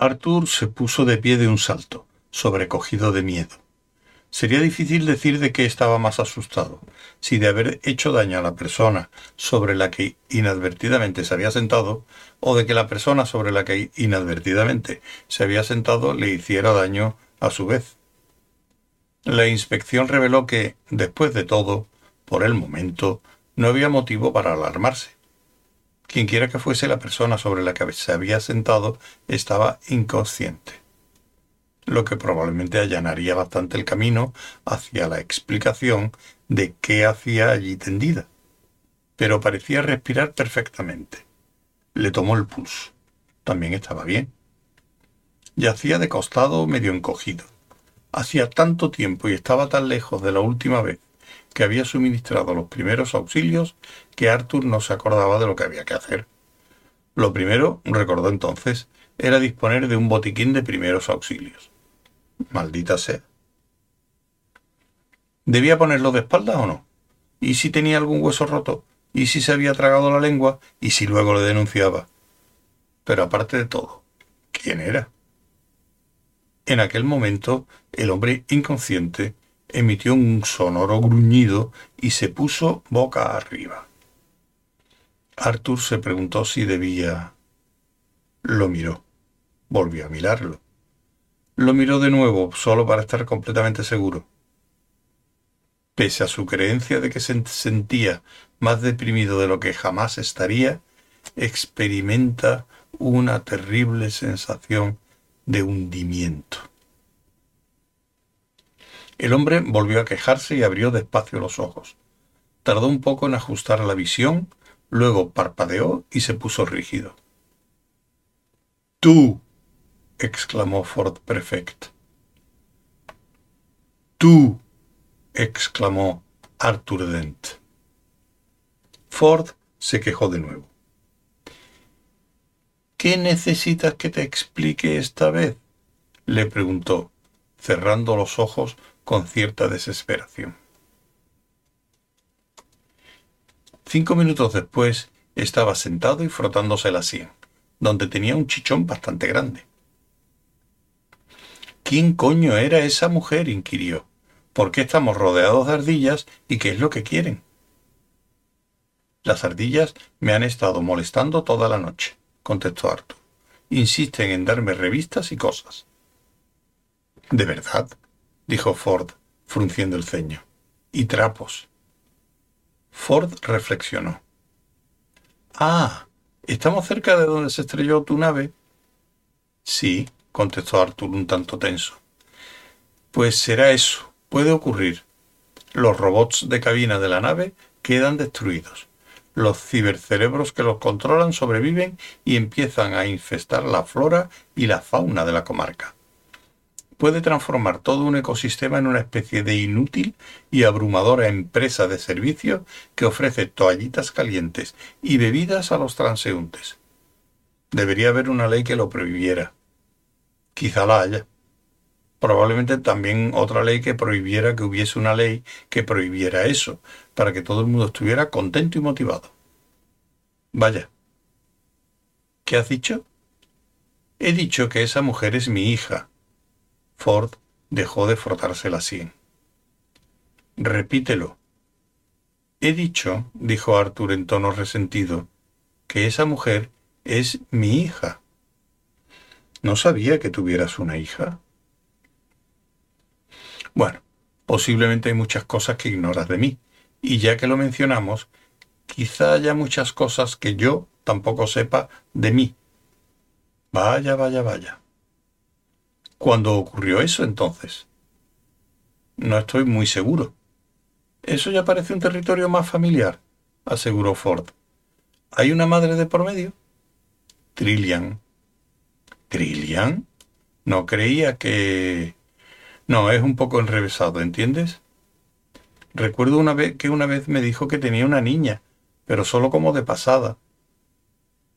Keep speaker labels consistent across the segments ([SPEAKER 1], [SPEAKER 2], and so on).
[SPEAKER 1] Arthur se puso de pie de un salto, sobrecogido de miedo. Sería difícil decir de qué estaba más asustado, si de haber hecho daño a la persona sobre la que inadvertidamente se había sentado, o de que la persona sobre la que inadvertidamente se había sentado le hiciera daño a su vez. La inspección reveló que, después de todo, por el momento, no había motivo para alarmarse. Quienquiera que fuese la persona sobre la que se había sentado estaba inconsciente lo que probablemente allanaría bastante el camino hacia la explicación de qué hacía allí tendida. Pero parecía respirar perfectamente. Le tomó el pulso. También estaba bien. Yacía de costado medio encogido. Hacía tanto tiempo y estaba tan lejos de la última vez que había suministrado los primeros auxilios que Arthur no se acordaba de lo que había que hacer. Lo primero, recordó entonces, era disponer de un botiquín de primeros auxilios. Maldita sea. ¿Debía ponerlo de espaldas o no? ¿Y si tenía algún hueso roto? ¿Y si se había tragado la lengua? ¿Y si luego le denunciaba? Pero aparte de todo, ¿quién era? En aquel momento, el hombre inconsciente emitió un sonoro gruñido y se puso boca arriba. Arthur se preguntó si debía. Lo miró. Volvió a mirarlo. Lo miró de nuevo, solo para estar completamente seguro. Pese a su creencia de que se sentía más deprimido de lo que jamás estaría, experimenta una terrible sensación de hundimiento. El hombre volvió a quejarse y abrió despacio los ojos. Tardó un poco en ajustar la visión, luego parpadeó y se puso rígido. Tú, exclamó Ford Prefect. Tú, exclamó Arthur Dent. Ford se quejó de nuevo. ¿Qué necesitas que te explique esta vez? le preguntó, cerrando los ojos con cierta desesperación. Cinco minutos después estaba sentado y frotándose la sien, donde tenía un chichón bastante grande. ¿Quién coño era esa mujer? inquirió. ¿Por qué estamos rodeados de ardillas y qué es lo que quieren? Las ardillas me han estado molestando toda la noche, contestó Arthur. Insisten en darme revistas y cosas. ¿De verdad? Dijo Ford, frunciendo el ceño. Y trapos. Ford reflexionó. Ah, ¿estamos cerca de donde se estrelló tu nave? Sí, contestó Arthur un tanto tenso. Pues será eso, puede ocurrir. Los robots de cabina de la nave quedan destruidos. Los cibercerebros que los controlan sobreviven y empiezan a infestar la flora y la fauna de la comarca. Puede transformar todo un ecosistema en una especie de inútil y abrumadora empresa de servicios que ofrece toallitas calientes y bebidas a los transeúntes. Debería haber una ley que lo prohibiera Quizá la haya. Probablemente también otra ley que prohibiera que hubiese una ley que prohibiera eso, para que todo el mundo estuviera contento y motivado. Vaya. ¿Qué has dicho? He dicho que esa mujer es mi hija. Ford dejó de frotarse la sien. Repítelo. He dicho, dijo Arthur en tono resentido, que esa mujer es mi hija. No sabía que tuvieras una hija. Bueno, posiblemente hay muchas cosas que ignoras de mí, y ya que lo mencionamos, quizá haya muchas cosas que yo tampoco sepa de mí. Vaya, vaya, vaya. ¿Cuándo ocurrió eso entonces? No estoy muy seguro. Eso ya parece un territorio más familiar, aseguró Ford. ¿Hay una madre de por medio? Trillian ¿Trillian? No creía que... No, es un poco enrevesado, ¿entiendes? Recuerdo una vez que una vez me dijo que tenía una niña, pero solo como de pasada.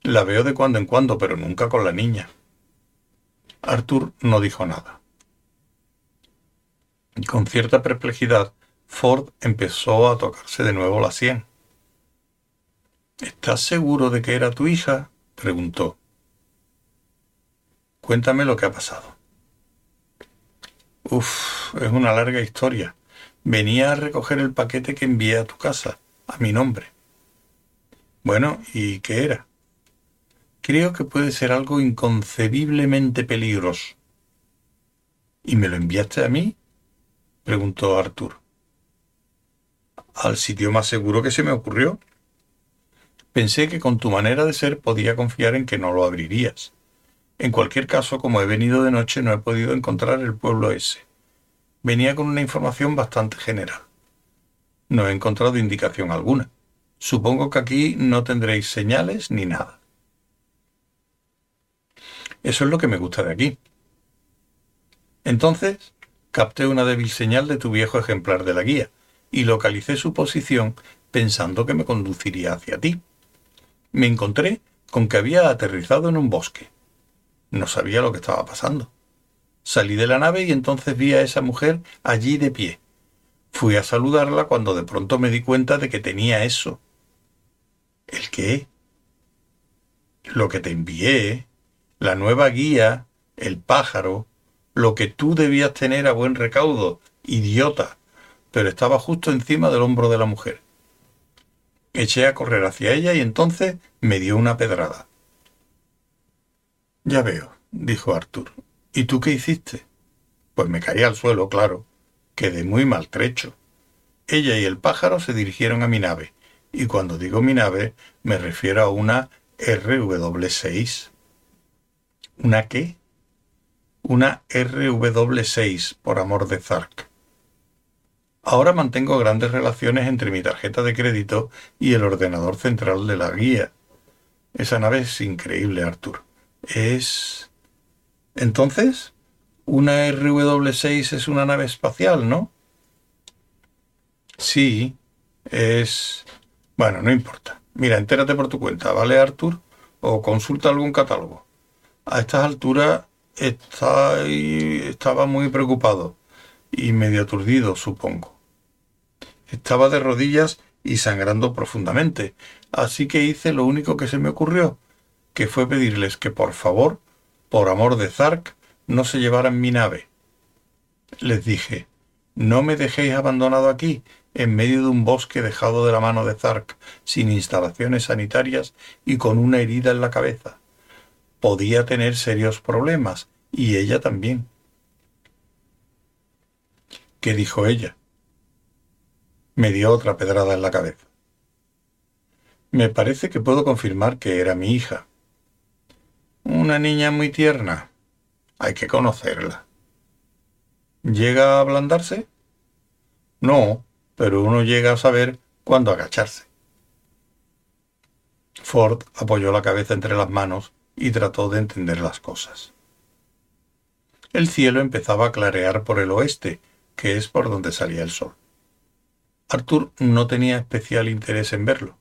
[SPEAKER 1] La veo de cuando en cuando, pero nunca con la niña. Arthur no dijo nada. Con cierta perplejidad, Ford empezó a tocarse de nuevo la sien. ¿Estás seguro de que era tu hija? preguntó. Cuéntame lo que ha pasado. Uf, es una larga historia. Venía a recoger el paquete que envié a tu casa, a mi nombre. Bueno, ¿y qué era? Creo que puede ser algo inconcebiblemente peligroso. ¿Y me lo enviaste a mí? preguntó Arthur. Al sitio más seguro que se me ocurrió. Pensé que con tu manera de ser podía confiar en que no lo abrirías. En cualquier caso, como he venido de noche, no he podido encontrar el pueblo ese. Venía con una información bastante general. No he encontrado indicación alguna. Supongo que aquí no tendréis señales ni nada. Eso es lo que me gusta de aquí. Entonces, capté una débil señal de tu viejo ejemplar de la guía y localicé su posición pensando que me conduciría hacia ti. Me encontré con que había aterrizado en un bosque. No sabía lo que estaba pasando. Salí de la nave y entonces vi a esa mujer allí de pie. Fui a saludarla cuando de pronto me di cuenta de que tenía eso. ¿El qué? Lo que te envié, la nueva guía, el pájaro, lo que tú debías tener a buen recaudo, idiota, pero estaba justo encima del hombro de la mujer. Eché a correr hacia ella y entonces me dio una pedrada. Ya veo, dijo Arthur. ¿Y tú qué hiciste? Pues me caí al suelo, claro. Quedé muy maltrecho. Ella y el pájaro se dirigieron a mi nave, y cuando digo mi nave me refiero a una RW6. ¿Una qué? Una RW6, por amor de Zark. Ahora mantengo grandes relaciones entre mi tarjeta de crédito y el ordenador central de la guía. Esa nave es increíble, Arthur. Es... Entonces, una RW6 es una nave espacial, ¿no? Sí, es... Bueno, no importa. Mira, entérate por tu cuenta, ¿vale, Arthur? O consulta algún catálogo. A estas alturas estaba muy preocupado y medio aturdido, supongo. Estaba de rodillas y sangrando profundamente, así que hice lo único que se me ocurrió, que fue pedirles que por favor, por amor de Zark, no se llevaran mi nave. Les dije, no me dejéis abandonado aquí, en medio de un bosque dejado de la mano de Zark, sin instalaciones sanitarias y con una herida en la cabeza. Podía tener serios problemas, y ella también. ¿Qué dijo ella? Me dio otra pedrada en la cabeza. Me parece que puedo confirmar que era mi hija. Una niña muy tierna. Hay que conocerla. ¿Llega a ablandarse? No, pero uno llega a saber cuándo agacharse. Ford apoyó la cabeza entre las manos y trató de entender las cosas. El cielo empezaba a clarear por el oeste, que es por donde salía el sol. Arthur no tenía especial interés en verlo.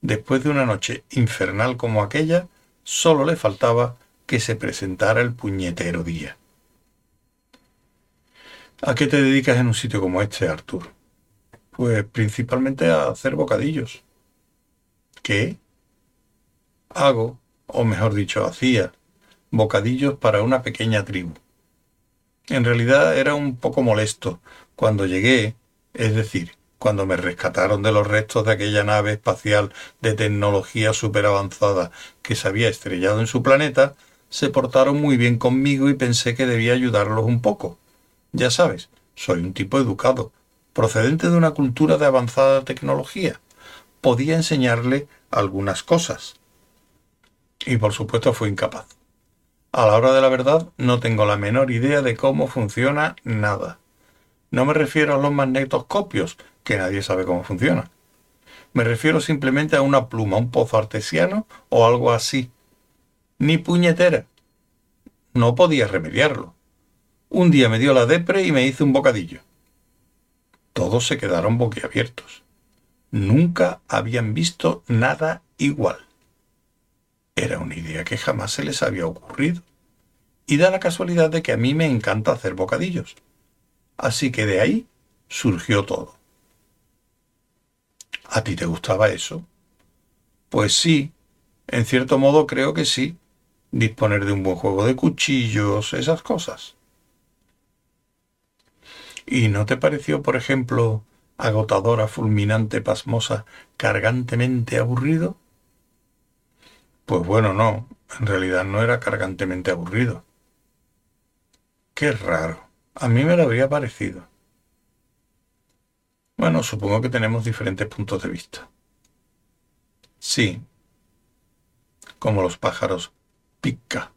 [SPEAKER 1] Después de una noche infernal como aquella, solo le faltaba que se presentara el puñetero día. ¿A qué te dedicas en un sitio como este, Arthur? Pues principalmente a hacer bocadillos. ¿Qué? Hago, o mejor dicho, hacía, bocadillos para una pequeña tribu. En realidad era un poco molesto cuando llegué, es decir, cuando me rescataron de los restos de aquella nave espacial de tecnología súper avanzada que se había estrellado en su planeta, se portaron muy bien conmigo y pensé que debía ayudarlos un poco. Ya sabes, soy un tipo educado, procedente de una cultura de avanzada tecnología. Podía enseñarle algunas cosas. Y por supuesto fue incapaz. A la hora de la verdad no tengo la menor idea de cómo funciona nada. No me refiero a los magnetoscopios, que nadie sabe cómo funciona. Me refiero simplemente a una pluma, un pozo artesiano o algo así. Ni puñetera. No podía remediarlo. Un día me dio la depre y me hice un bocadillo. Todos se quedaron boquiabiertos. Nunca habían visto nada igual. Era una idea que jamás se les había ocurrido. Y da la casualidad de que a mí me encanta hacer bocadillos. Así que de ahí surgió todo. ¿A ti te gustaba eso? Pues sí, en cierto modo creo que sí. disponer de un buen juego de cuchillos, esas cosas. ¿Y no te pareció, por ejemplo, agotadora, fulminante, pasmosa, cargantemente aburrido? Pues bueno, no, en realidad no era cargantemente aburrido. Qué raro, a mí me lo habría parecido. Bueno, supongo que tenemos diferentes puntos de vista. Sí, como los pájaros pica.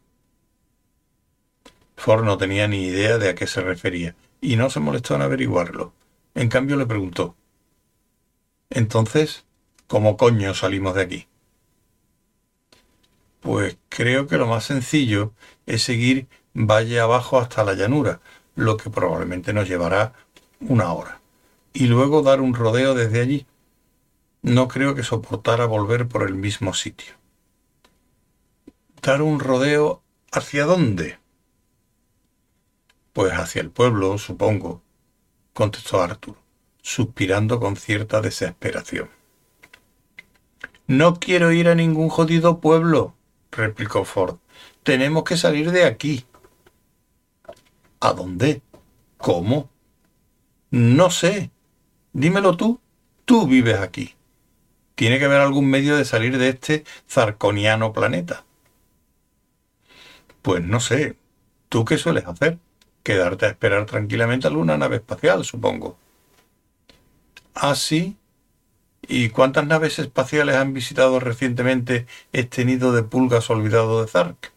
[SPEAKER 1] Ford no tenía ni idea de a qué se refería y no se molestó en averiguarlo. En cambio le preguntó, entonces, ¿cómo coño salimos de aquí? Pues creo que lo más sencillo es seguir valle abajo hasta la llanura, lo que probablemente nos llevará una hora, y luego dar un rodeo desde allí. No creo que soportara volver por el mismo sitio. ¿Dar un rodeo hacia dónde? Pues hacia el pueblo, supongo, contestó Arthur, suspirando con cierta desesperación. No quiero ir a ningún jodido pueblo, replicó Ford. Tenemos que salir de aquí. ¿A dónde? ¿Cómo? No sé. Dímelo tú. Tú vives aquí. Tiene que haber algún medio de salir de este zarconiano planeta. Pues no sé. ¿Tú qué sueles hacer? quedarte a esperar tranquilamente a alguna nave espacial, supongo. Ah, sí. ¿Y cuántas naves espaciales han visitado recientemente este nido de pulgas olvidado de Zark?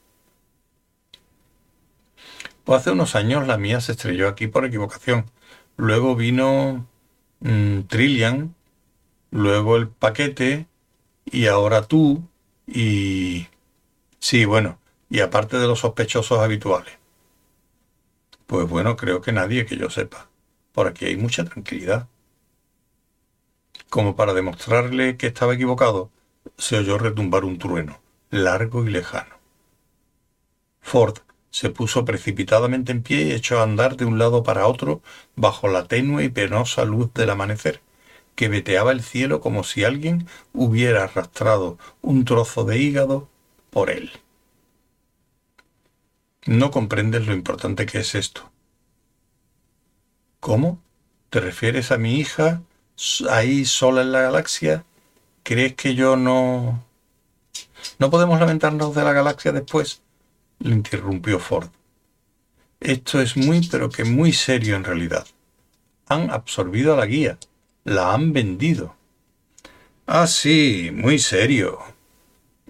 [SPEAKER 1] Pues hace unos años la mía se estrelló aquí por equivocación. Luego vino mm, Trillian, luego el paquete, y ahora tú, y... Sí, bueno, y aparte de los sospechosos habituales. Pues bueno, creo que nadie que yo sepa. Por aquí hay mucha tranquilidad. Como para demostrarle que estaba equivocado, se oyó retumbar un trueno, largo y lejano. Ford se puso precipitadamente en pie y echó a andar de un lado para otro bajo la tenue y penosa luz del amanecer, que veteaba el cielo como si alguien hubiera arrastrado un trozo de hígado por él. No comprendes lo importante que es esto. ¿Cómo? ¿Te refieres a mi hija ahí sola en la galaxia? ¿Crees que yo no... ¿No podemos lamentarnos de la galaxia después? Le interrumpió Ford. Esto es muy, pero que muy serio en realidad. Han absorbido a la guía. La han vendido. Ah, sí, muy serio,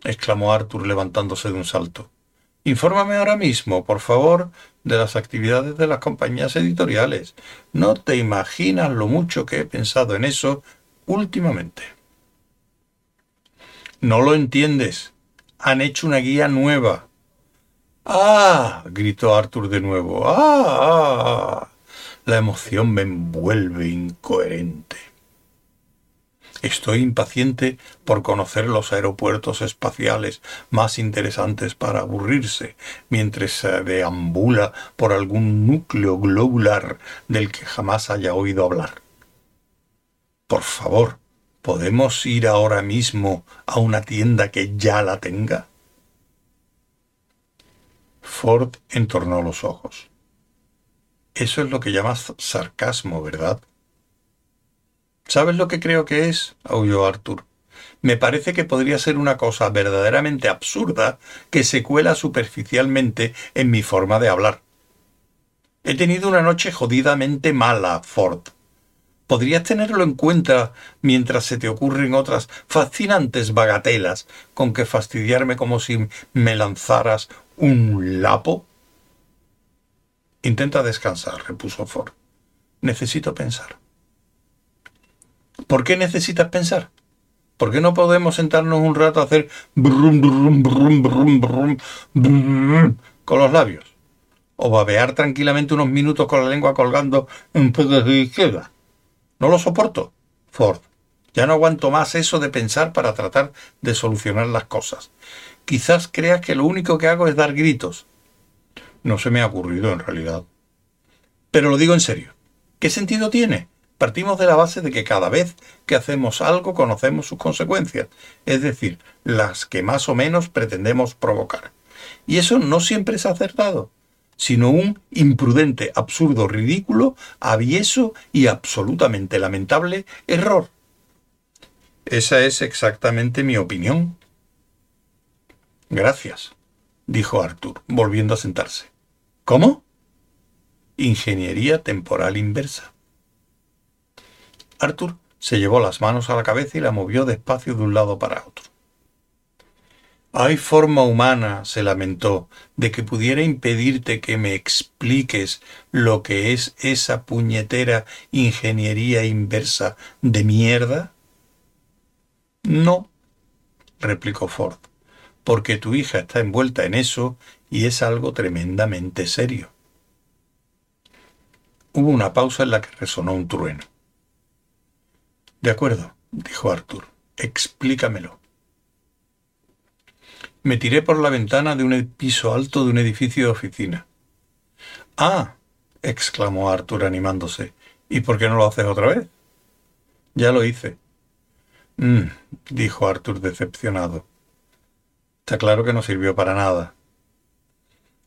[SPEAKER 1] exclamó Arthur levantándose de un salto. Infórmame ahora mismo, por favor, de las actividades de las compañías editoriales. No te imaginas lo mucho que he pensado en eso últimamente. No lo entiendes. Han hecho una guía nueva. ¡Ah! gritó Arthur de nuevo. ¡Ah! La emoción me envuelve incoherente. Estoy impaciente por conocer los aeropuertos espaciales más interesantes para aburrirse, mientras se deambula por algún núcleo globular del que jamás haya oído hablar. Por favor, ¿podemos ir ahora mismo a una tienda que ya la tenga? Ford entornó los ojos. Eso es lo que llamas sarcasmo, ¿verdad? ¿Sabes lo que creo que es? aulló Arthur. Me parece que podría ser una cosa verdaderamente absurda que se cuela superficialmente en mi forma de hablar. He tenido una noche jodidamente mala, Ford. ¿Podrías tenerlo en cuenta mientras se te ocurren otras fascinantes bagatelas con que fastidiarme como si me lanzaras un lapo? Intenta descansar, repuso Ford. Necesito pensar. ¿Por qué necesitas pensar? ¿Por qué no podemos sentarnos un rato a hacer brum, brum, brum, brum, brum, brum, con los labios? O babear tranquilamente unos minutos con la lengua colgando un poco de izquierda. No lo soporto, Ford. Ya no aguanto más eso de pensar para tratar de solucionar las cosas. Quizás creas que lo único que hago es dar gritos. No se me ha ocurrido en realidad. Pero lo digo en serio. ¿Qué sentido tiene? Partimos de la base de que cada vez que hacemos algo conocemos sus consecuencias, es decir, las que más o menos pretendemos provocar. y eso no siempre es acertado, sino un imprudente, absurdo, ridículo, avieso y absolutamente lamentable error. Esa es exactamente mi opinión. Gracias, dijo Arthur, volviendo a sentarse. ¿Cómo? Ingeniería temporal inversa. Arthur se llevó las manos a la cabeza y la movió despacio de un lado para otro. Hay forma humana, se lamentó, de que pudiera impedirte que me expliques lo que es esa puñetera ingeniería inversa de mierda? No, replicó Ford, porque tu hija está envuelta en eso y es algo tremendamente serio. Hubo una pausa en la que resonó un trueno. De acuerdo, dijo Arthur, explícamelo. Me tiré por la ventana de un piso alto de un edificio de oficina. Ah, exclamó Arthur animándose. ¿Y por qué no lo haces otra vez? Ya lo hice. Mm, dijo Arthur decepcionado. Está claro que no sirvió para nada.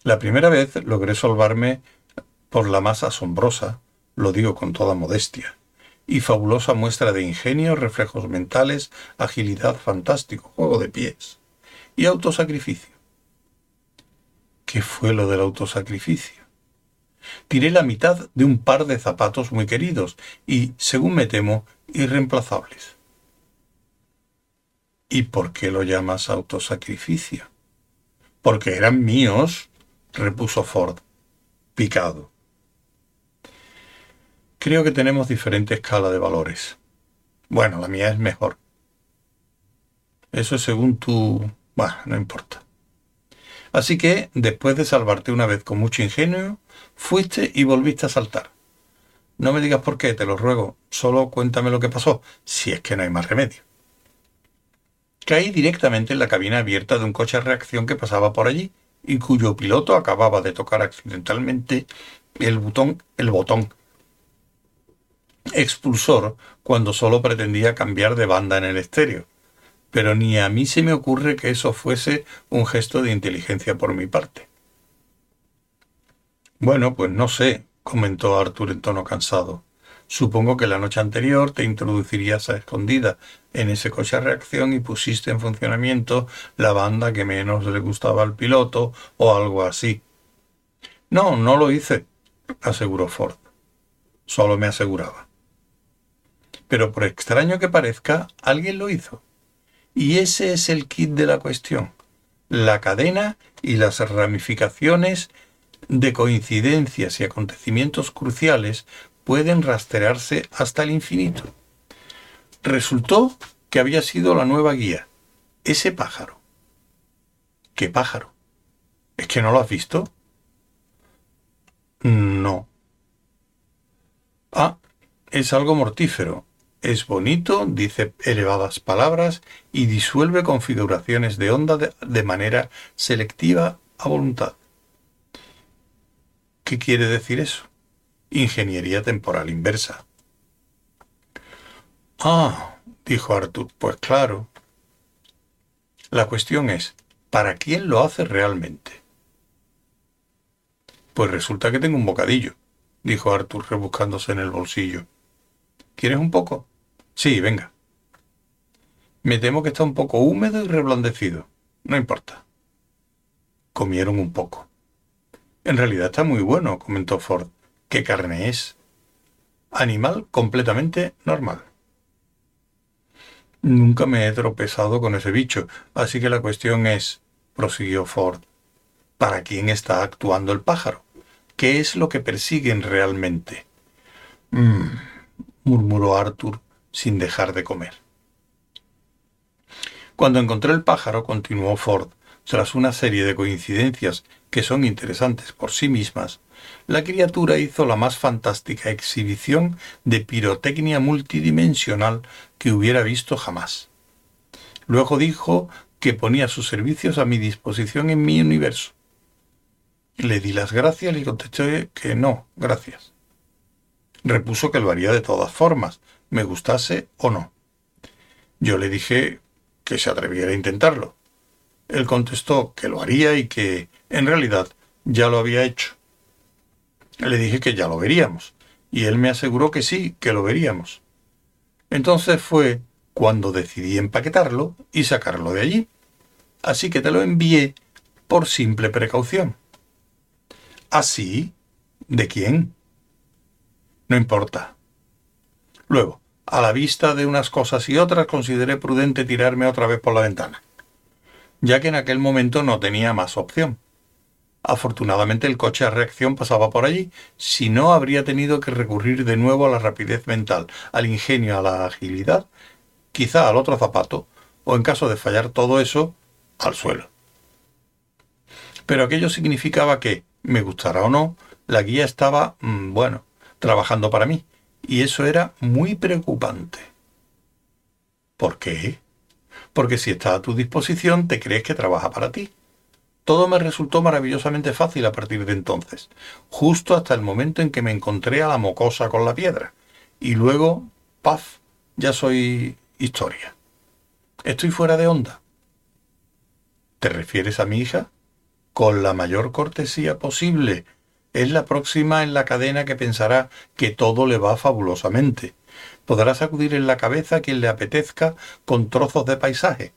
[SPEAKER 1] La primera vez logré salvarme por la más asombrosa, lo digo con toda modestia, y fabulosa muestra de ingenio, reflejos mentales, agilidad, fantástico, juego de pies y autosacrificio. ¿Qué fue lo del autosacrificio? Tiré la mitad de un par de zapatos muy queridos y, según me temo, irreemplazables. ¿Y por qué lo llamas autosacrificio? Porque eran míos, repuso Ford, picado. Creo que tenemos diferente escala de valores. Bueno, la mía es mejor. Eso es según tu... Bueno, no importa. Así que, después de salvarte una vez con mucho ingenio, fuiste y volviste a saltar. No me digas por qué, te lo ruego. Solo cuéntame lo que pasó, si es que no hay más remedio. Caí directamente en la cabina abierta de un coche de reacción que pasaba por allí y cuyo piloto acababa de tocar accidentalmente el botón, el botón expulsor cuando solo pretendía cambiar de banda en el estéreo. Pero ni a mí se me ocurre que eso fuese un gesto de inteligencia por mi parte. Bueno, pues no sé, comentó Arthur en tono cansado. Supongo que la noche anterior te introducirías a escondida en ese coche de reacción y pusiste en funcionamiento la banda que menos le gustaba al piloto o algo así. No, no lo hice, aseguró Ford. Solo me aseguraba. Pero por extraño que parezca, alguien lo hizo. Y ese es el kit de la cuestión. La cadena y las ramificaciones de coincidencias y acontecimientos cruciales pueden rastrearse hasta el infinito. Resultó que había sido la nueva guía, ese pájaro. ¿Qué pájaro? ¿Es que no lo has visto? No. Ah, es algo mortífero. Es bonito, dice elevadas palabras y disuelve configuraciones de onda de, manera selectiva a voluntad. ¿Qué quiere decir eso? Ingeniería temporal inversa. Ah, dijo Arthur, pues claro. La cuestión es, ¿para quién lo hace realmente? Pues resulta que tengo un bocadillo, dijo Arthur rebuscándose en el bolsillo. ¿Quieres un poco? Sí, venga. Me temo que está un poco húmedo y reblandecido. No importa. Comieron un poco. En realidad está muy bueno, comentó Ford. ¿Qué carne es? Animal completamente normal. Nunca me he tropezado con ese bicho, así que la cuestión es, prosiguió Ford, ¿para quién está actuando el pájaro? ¿Qué es lo que persiguen realmente? Mmm, murmuró Arthur sin dejar de comer. Cuando encontré el pájaro, continuó Ford, tras una serie de coincidencias que son interesantes por sí mismas, la criatura hizo la más fantástica exhibición de pirotecnia multidimensional que hubiera visto jamás. Luego dijo que ponía sus servicios a mi disposición en mi universo. Le di las gracias y contesté que no, gracias. Repuso que lo haría de todas formas, me gustase o no. Yo le dije que se atreviera a intentarlo. Él contestó que lo haría y que, en realidad, ya lo había hecho. Le dije que ya lo veríamos, y él me aseguró que sí, que lo veríamos. Entonces fue cuando decidí empaquetarlo y sacarlo de allí. Así que te lo envié por simple precaución. ¿Así? ¿De quién? No importa. Luego, a la vista de unas cosas y otras, consideré prudente tirarme otra vez por la ventana, ya que en aquel momento no tenía más opción. Afortunadamente el coche a reacción pasaba por allí, si no habría tenido que recurrir de nuevo a la rapidez mental, al ingenio, a la agilidad, quizá al otro zapato, o en caso de fallar todo eso, al suelo. Pero aquello significaba que, me gustara o no, la guía estaba, mm, bueno, trabajando para mí, y eso era muy preocupante. ¿Por qué? Porque si está a tu disposición, te crees que trabaja para ti. Todo me resultó maravillosamente fácil a partir de entonces, justo hasta el momento en que me encontré a la mocosa con la piedra. Y luego, paf, ya soy historia. Estoy fuera de onda. ¿Te refieres a mi hija? Con la mayor cortesía posible. Es la próxima en la cadena que pensará que todo le va fabulosamente. Podrá sacudir en la cabeza a quien le apetezca con trozos de paisaje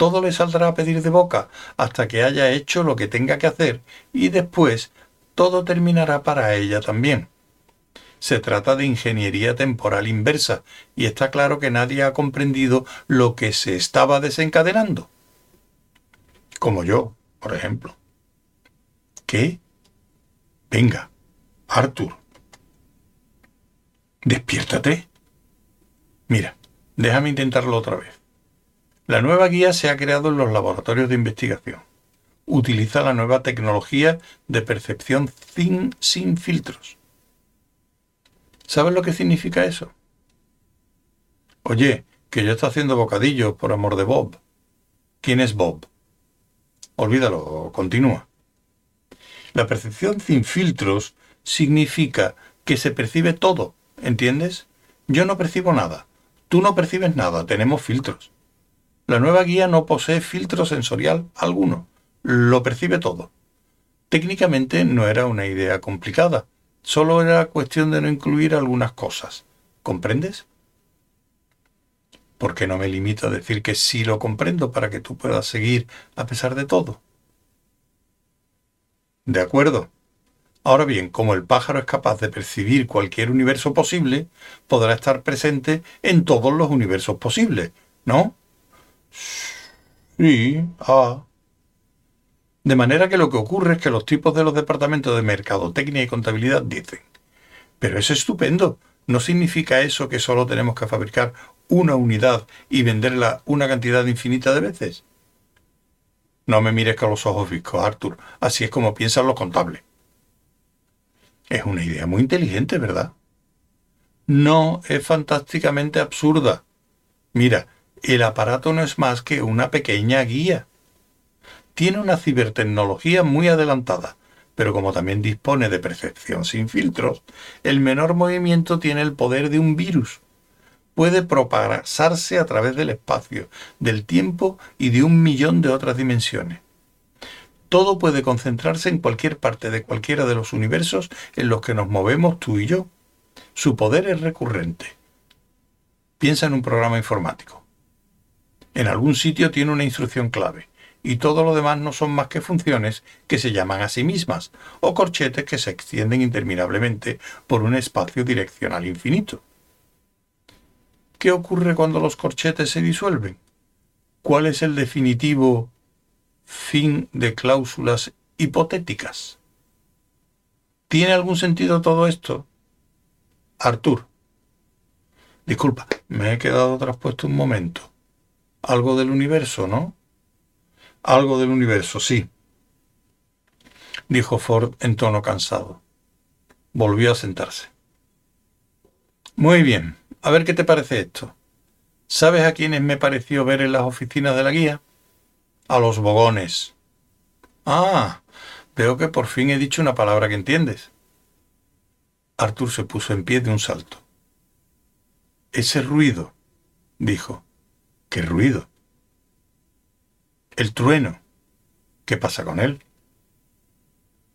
[SPEAKER 1] todo le saldrá a pedir de boca hasta que haya hecho lo que tenga que hacer y después todo terminará para ella también. Se trata de ingeniería temporal inversa y está claro que nadie ha comprendido lo que se estaba desencadenando. Como yo, por ejemplo. ¿Qué? Venga, Arthur. Despiértate. Mira, déjame intentarlo otra vez. La nueva guía se ha creado en los laboratorios de investigación. Utiliza la nueva tecnología de percepción sin filtros. ¿Sabes lo que significa eso? Oye, que yo estoy haciendo bocadillos por amor de Bob. ¿Quién es Bob? Olvídalo, continúa. La percepción sin filtros significa que se percibe todo, ¿entiendes? Yo no percibo nada, tú no percibes nada, tenemos filtros. La nueva guía no posee filtro sensorial alguno, lo percibe todo. Técnicamente no era una idea complicada, solo era cuestión de no incluir algunas cosas. ¿Comprendes? ¿Por qué no me limito a decir que sí lo comprendo para que tú puedas seguir a pesar de todo? De acuerdo. Ahora bien, como el pájaro es capaz de percibir cualquier universo posible, podrá estar presente en todos los universos posibles, ¿no? Sí, ah. De manera que lo que ocurre es que los tipos de los departamentos de mercadotecnia y contabilidad dicen, pero es estupendo, ¿no significa eso que solo tenemos que fabricar una unidad y venderla una cantidad infinita de veces? No me mires con los ojos viscos, Arthur, así es como piensan los contables. Es una idea muy inteligente, ¿verdad? No, es fantásticamente absurda. Mira, el aparato no es más que una pequeña guía. Tiene una cibertecnología muy adelantada, pero como también dispone de percepción sin filtros, el menor movimiento tiene el poder de un virus. Puede propagarse a través del espacio, del tiempo y de un millón de otras dimensiones. Todo puede concentrarse en cualquier parte de cualquiera de los universos en los que nos movemos tú y yo. Su poder es recurrente. Piensa en un programa informático. En algún sitio tiene una instrucción clave, y todo lo demás no son más que funciones que se llaman a sí mismas, o corchetes que se extienden interminablemente por un espacio direccional infinito. ¿Qué ocurre cuando los corchetes se disuelven? ¿Cuál es el definitivo fin de cláusulas hipotéticas? ¿Tiene algún sentido todo esto? Artur. Disculpa, me he quedado traspuesto un momento. Algo del universo, ¿no? Algo del universo, sí, dijo Ford en tono cansado. Volvió a sentarse. Muy bien, a ver qué te parece esto. ¿Sabes a quiénes me pareció ver en las oficinas de la guía? A los bogones. Ah, veo que por fin he dicho una palabra que entiendes. Arthur se puso en pie de un salto. Ese ruido, dijo. ¿Qué ruido? El trueno. ¿Qué pasa con él?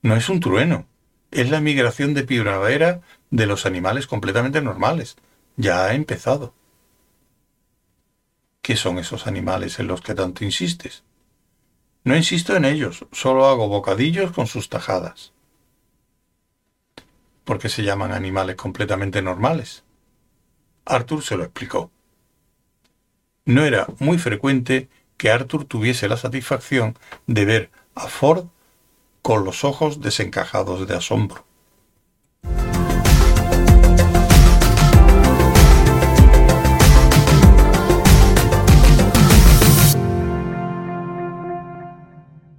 [SPEAKER 1] No es un trueno, es la migración de primavera de los animales completamente normales. Ya ha empezado. ¿Qué son esos animales en los que tanto insistes? No insisto en ellos, solo hago bocadillos con sus tajadas. ¿Por qué se llaman animales completamente normales? Arthur se lo explicó. No era muy frecuente que Arthur tuviese la satisfacción de ver a Ford con los ojos desencajados de asombro.